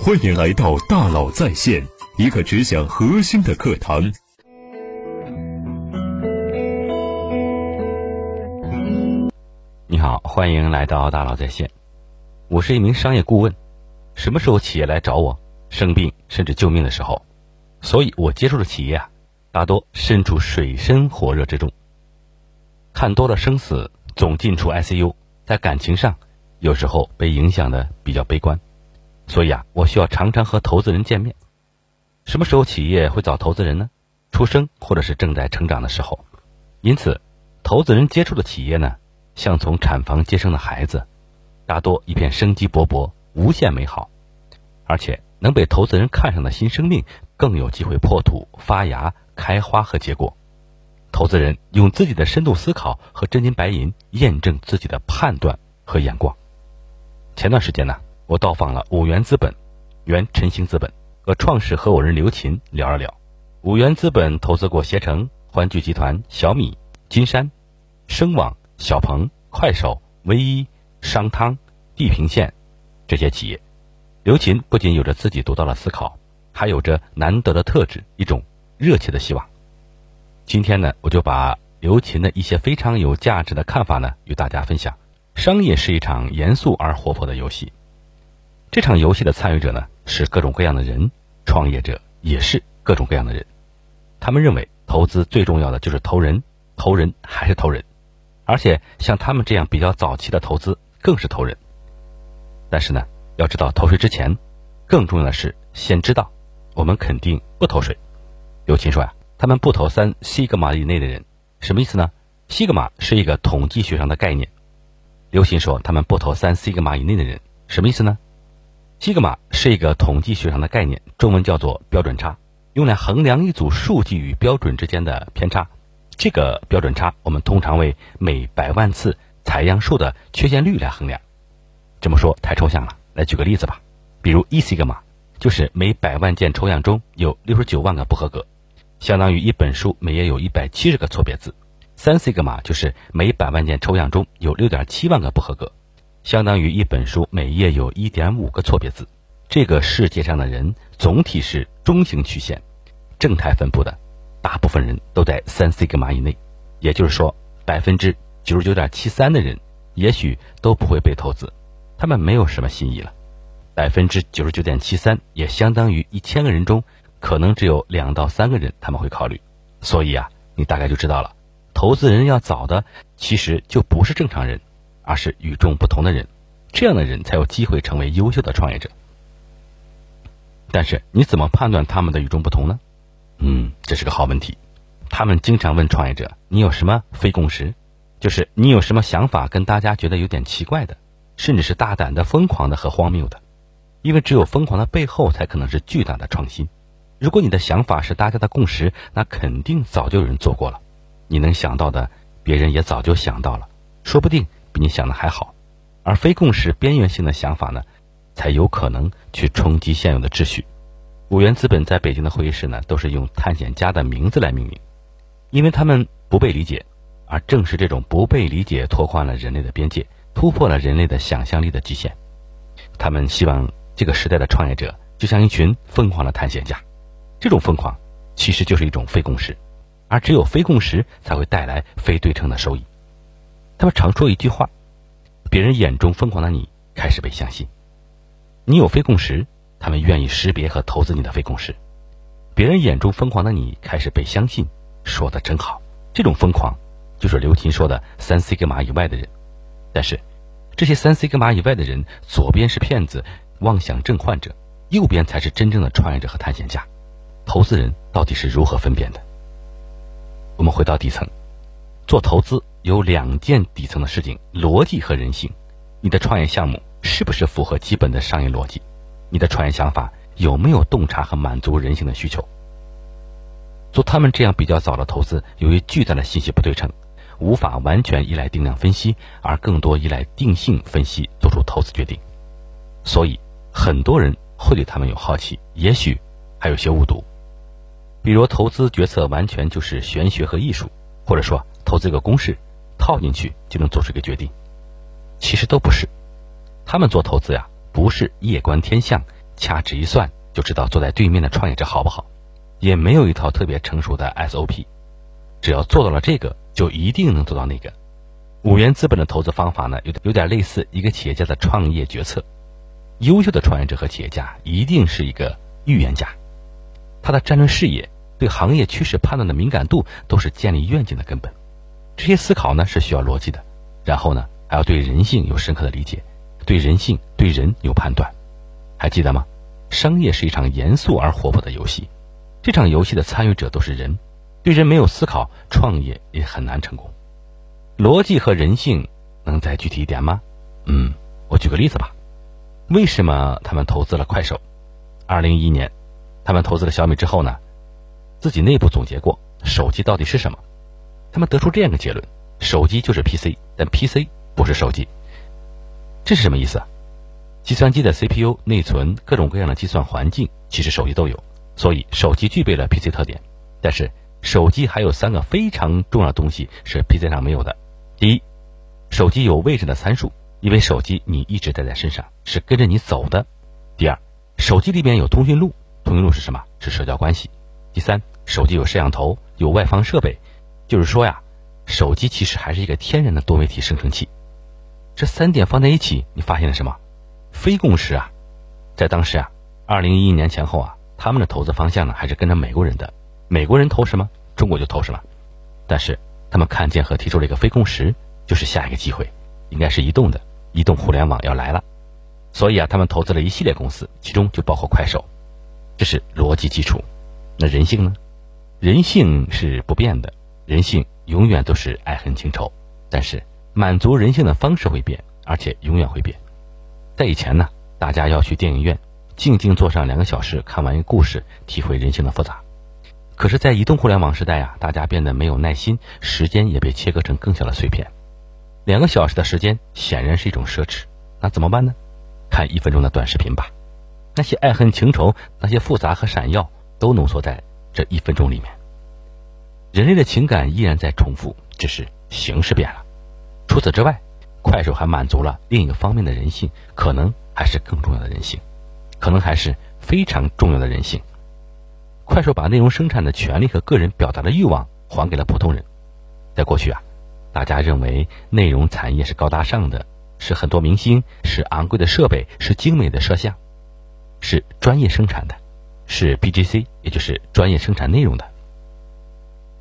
欢迎来到大佬在线，一个只讲核心的课堂。你好，欢迎来到大佬在线。我是一名商业顾问，什么时候企业来找我，生病甚至救命的时候，所以我接触的企业啊，大多身处水深火热之中。看多了生死，总进出 ICU，在感情上有时候被影响的比较悲观，所以啊，我需要常常和投资人见面。什么时候企业会找投资人呢？出生或者是正在成长的时候。因此，投资人接触的企业呢，像从产房接生的孩子，大多一片生机勃勃、无限美好，而且能被投资人看上的新生命，更有机会破土、发芽、开花和结果。投资人用自己的深度思考和真金白银验证自己的判断和眼光。前段时间呢，我到访了五元资本、原晨星资本和创始合伙人刘琴聊了聊。五元资本投资过携程、欢聚集团、小米、金山、声网、小鹏、快手、唯一、商汤、地平线这些企业。刘琴不仅有着自己独到的思考，还有着难得的特质，一种热切的希望。今天呢，我就把刘琴的一些非常有价值的看法呢，与大家分享。商业是一场严肃而活泼的游戏，这场游戏的参与者呢，是各种各样的人，创业者也是各种各样的人。他们认为投资最重要的就是投人，投人还是投人，而且像他们这样比较早期的投资更是投人。但是呢，要知道投谁之前，更重要的是先知道我们肯定不投谁。刘琴说呀。他们不投三西格玛以内的人，什么意思呢？西格玛是一个统计学上的概念。刘鑫说他们不投三西格玛以内的人，什么意思呢？西格玛是一个统计学上的概念，中文叫做标准差，用来衡量一组数据与标准之间的偏差。这个标准差我们通常为每百万次采样数的缺陷率来衡量。这么说太抽象了，来举个例子吧。比如一西格玛就是每百万件抽样中有六十九万个不合格。相当于一本书每页有一百七十个错别字，三西格玛就是每百万件抽样中有六点七万个不合格，相当于一本书每页有一点五个错别字。这个世界上的人总体是中型曲线，正态分布的，大部分人都在三西格玛以内，也就是说，百分之九十九点七三的人也许都不会被投资，他们没有什么新意了。百分之九十九点七三也相当于一千个人中。可能只有两到三个人他们会考虑，所以啊，你大概就知道了，投资人要找的其实就不是正常人，而是与众不同的人，这样的人才有机会成为优秀的创业者。但是你怎么判断他们的与众不同呢？嗯，这是个好问题。他们经常问创业者：“你有什么非共识？就是你有什么想法跟大家觉得有点奇怪的，甚至是大胆的、疯狂的和荒谬的？因为只有疯狂的背后，才可能是巨大的创新。”如果你的想法是大家的共识，那肯定早就有人做过了。你能想到的，别人也早就想到了，说不定比你想的还好。而非共识、边缘性的想法呢，才有可能去冲击现有的秩序。五元资本在北京的会议室呢，都是用探险家的名字来命名，因为他们不被理解，而正是这种不被理解，拓宽了人类的边界，突破了人类的想象力的极限。他们希望这个时代的创业者就像一群疯狂的探险家。这种疯狂其实就是一种非共识，而只有非共识才会带来非对称的收益。他们常说一句话：“别人眼中疯狂的你开始被相信。”你有非共识，他们愿意识别和投资你的非共识。别人眼中疯狂的你开始被相信，说的真好。这种疯狂就是刘琴说的三 C 格玛以外的人。但是，这些三 C 格玛以外的人，左边是骗子、妄想症患者，右边才是真正的创业者和探险家。投资人到底是如何分辨的？我们回到底层，做投资有两件底层的事情：逻辑和人性。你的创业项目是不是符合基本的商业逻辑？你的创业想法有没有洞察和满足人性的需求？做他们这样比较早的投资，由于巨大的信息不对称，无法完全依赖定量分析，而更多依赖定性分析做出投资决定，所以很多人会对他们有好奇，也许还有些误读。比如投资决策完全就是玄学和艺术，或者说投资一个公式套进去就能做出一个决定，其实都不是。他们做投资呀，不是夜观天象，掐指一算就知道坐在对面的创业者好不好，也没有一套特别成熟的 SOP，只要做到了这个，就一定能做到那个。五元资本的投资方法呢，有有点类似一个企业家的创业决策。优秀的创业者和企业家一定是一个预言家，他的战略视野、对行业趋势判断的敏感度都是建立愿景的根本。这些思考呢是需要逻辑的，然后呢还要对人性有深刻的理解，对人性、对人有判断。还记得吗？商业是一场严肃而活泼的游戏，这场游戏的参与者都是人，对人没有思考，创业也很难成功。逻辑和人性能再具体一点吗？嗯，我举个例子吧。为什么他们投资了快手？二零一一年，他们投资了小米之后呢，自己内部总结过手机到底是什么？他们得出这样一个结论：手机就是 PC，但 PC 不是手机。这是什么意思啊？计算机的 CPU、内存、各种各样的计算环境，其实手机都有，所以手机具备了 PC 特点。但是手机还有三个非常重要的东西是 PC 上没有的：第一，手机有位置的参数。因为手机你一直带在身上，是跟着你走的。第二，手机里面有通讯录，通讯录是什么？是社交关系。第三，手机有摄像头，有外放设备，就是说呀，手机其实还是一个天然的多媒体生成器。这三点放在一起，你发现了什么？非共识啊！在当时啊，二零一一年前后啊，他们的投资方向呢还是跟着美国人的，美国人投什么，中国就投什么。但是他们看见和提出了一个非共识，就是下一个机会应该是移动的。移动互联网要来了，所以啊，他们投资了一系列公司，其中就包括快手，这是逻辑基础。那人性呢？人性是不变的，人性永远都是爱恨情仇，但是满足人性的方式会变，而且永远会变。在以前呢，大家要去电影院，静静坐上两个小时，看完一个故事，体会人性的复杂。可是，在移动互联网时代啊，大家变得没有耐心，时间也被切割成更小的碎片。两个小时的时间显然是一种奢侈，那怎么办呢？看一分钟的短视频吧，那些爱恨情仇，那些复杂和闪耀，都浓缩在这一分钟里面。人类的情感依然在重复，只是形式变了。除此之外，快手还满足了另一个方面的人性，可能还是更重要的人性，可能还是非常重要的人性。快手把内容生产的权利和个人表达的欲望还给了普通人。在过去啊。大家认为内容产业是高大上的，是很多明星，是昂贵的设备，是精美的摄像，是专业生产的，是 BGC，也就是专业生产内容的。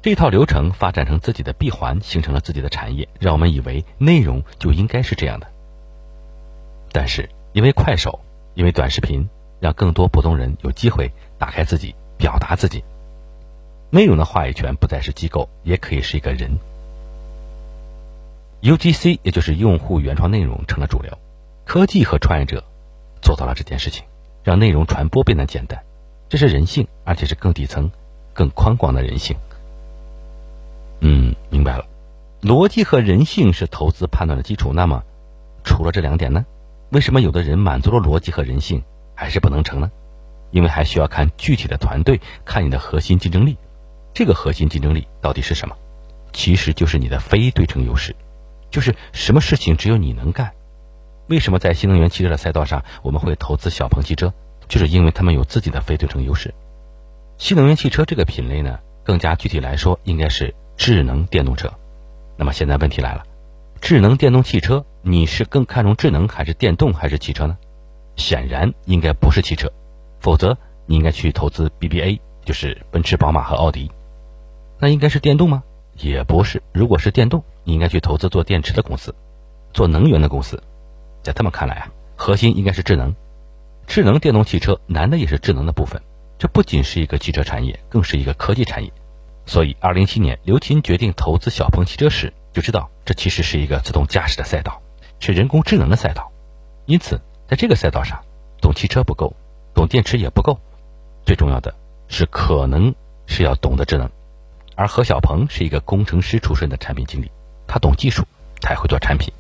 这套流程发展成自己的闭环，形成了自己的产业，让我们以为内容就应该是这样的。但是因为快手，因为短视频，让更多普通人有机会打开自己，表达自己。内容的话语权不再是机构，也可以是一个人。UGC 也就是用户原创内容成了主流，科技和创业者做到了这件事情，让内容传播变得简单，这是人性，而且是更底层、更宽广的人性。嗯，明白了，逻辑和人性是投资判断的基础。那么，除了这两点呢？为什么有的人满足了逻辑和人性还是不能成呢？因为还需要看具体的团队，看你的核心竞争力。这个核心竞争力到底是什么？其实就是你的非对称优势。就是什么事情只有你能干？为什么在新能源汽车的赛道上我们会投资小鹏汽车？就是因为他们有自己的非对称优势。新能源汽车这个品类呢，更加具体来说，应该是智能电动车。那么现在问题来了，智能电动汽车，你是更看重智能还是电动还是汽车呢？显然应该不是汽车，否则你应该去投资 BBA，就是奔驰、宝马和奥迪。那应该是电动吗？也不是。如果是电动，你应该去投资做电池的公司，做能源的公司，在他们看来啊，核心应该是智能，智能电动汽车难的也是智能的部分。这不仅是一个汽车产业，更是一个科技产业。所以，二零一七年刘琴决定投资小鹏汽车时，就知道这其实是一个自动驾驶的赛道，是人工智能的赛道。因此，在这个赛道上，懂汽车不够，懂电池也不够，最重要的是可能是要懂得智能。而何小鹏是一个工程师出身的产品经理。他懂技术，才会做产品。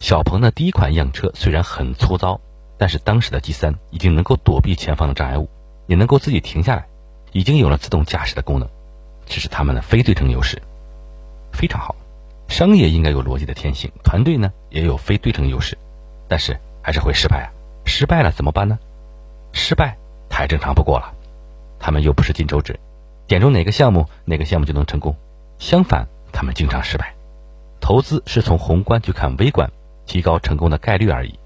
小鹏的第一款样车虽然很粗糙，但是当时的 G 三已经能够躲避前方的障碍物，也能够自己停下来，已经有了自动驾驶的功能，这是他们的非对称优势，非常好。商业应该有逻辑的天性，团队呢也有非对称优势，但是还是会失败啊！失败了怎么办呢？失败太正常不过了。他们又不是金手指，点中哪个项目，哪个项目就能成功。相反，他们经常失败。投资是从宏观去看微观，提高成功的概率而已。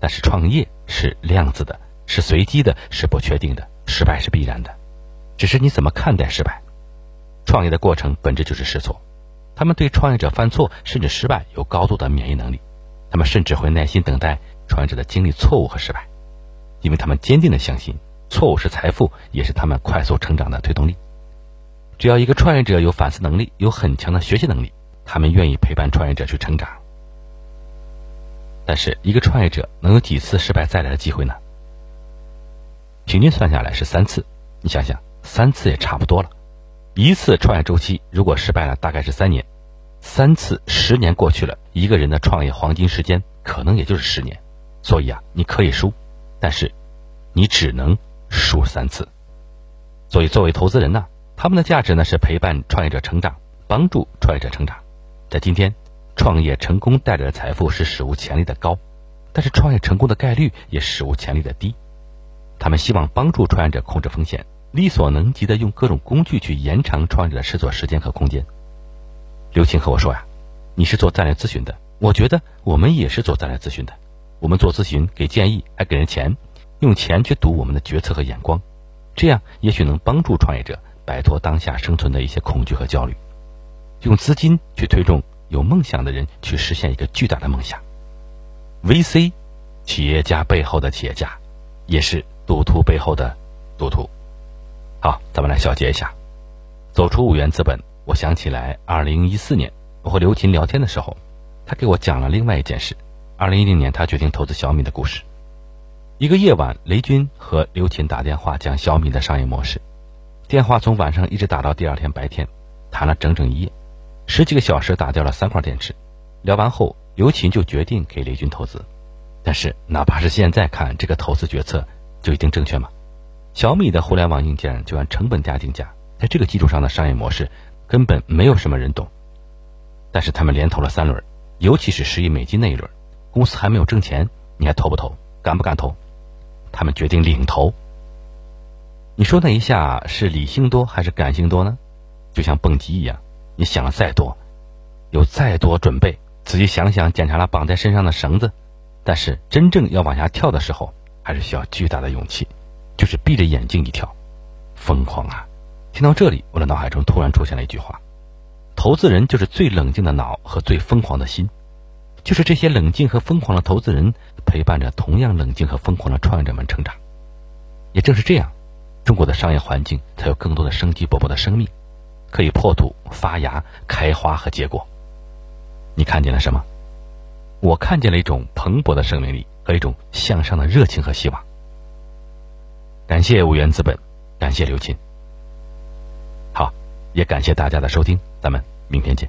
但是创业是量子的，是随机的，是不确定的，失败是必然的，只是你怎么看待失败。创业的过程本质就是试错。他们对创业者犯错甚至失败有高度的免疫能力，他们甚至会耐心等待创业者的经历错误和失败，因为他们坚定的相信，错误是财富，也是他们快速成长的推动力。只要一个创业者有反思能力，有很强的学习能力，他们愿意陪伴创业者去成长。但是，一个创业者能有几次失败再来的机会呢？平均算下来是三次。你想想，三次也差不多了。一次创业周期如果失败了，大概是三年；三次，十年过去了，一个人的创业黄金时间可能也就是十年。所以啊，你可以输，但是你只能输三次。所以，作为投资人呢，他们的价值呢是陪伴创业者成长，帮助创业者成长。在今天，创业成功带来的财富是史无前例的高，但是创业成功的概率也史无前例的低。他们希望帮助创业者控制风险。力所能及的用各种工具去延长创业者的试错时间和空间。刘青和我说呀：“你是做战略咨询的，我觉得我们也是做战略咨询的。我们做咨询给建议，还给人钱，用钱去赌我们的决策和眼光，这样也许能帮助创业者摆脱当下生存的一些恐惧和焦虑，用资金去推动有梦想的人去实现一个巨大的梦想。VC，企业家背后的企业家，也是赌徒背后的赌徒。”好，咱们来小结一下。走出五元资本，我想起来，二零一四年我和刘琴聊天的时候，他给我讲了另外一件事。二零一零年，他决定投资小米的故事。一个夜晚，雷军和刘琴打电话讲小米的商业模式，电话从晚上一直打到第二天白天，谈了整整一夜，十几个小时打掉了三块电池。聊完后，刘琴就决定给雷军投资。但是，哪怕是现在看，这个投资决策就一定正确吗？小米的互联网硬件就按成本价定价，在这个基础上的商业模式根本没有什么人懂。但是他们连投了三轮，尤其是十亿美金那一轮，公司还没有挣钱，你还投不投？敢不敢投？他们决定领投。你说那一下是理性多还是感性多呢？就像蹦极一样，你想了再多，有再多准备，仔细想想检查了绑在身上的绳子，但是真正要往下跳的时候，还是需要巨大的勇气。就是闭着眼睛一跳，疯狂啊！听到这里，我的脑海中突然出现了一句话：投资人就是最冷静的脑和最疯狂的心。就是这些冷静和疯狂的投资人，陪伴着同样冷静和疯狂的创业者们成长。也正是这样，中国的商业环境才有更多的生机勃勃的生命，可以破土、发芽、开花和结果。你看见了什么？我看见了一种蓬勃的生命力和一种向上的热情和希望。感谢五元资本，感谢刘琴。好，也感谢大家的收听，咱们明天见。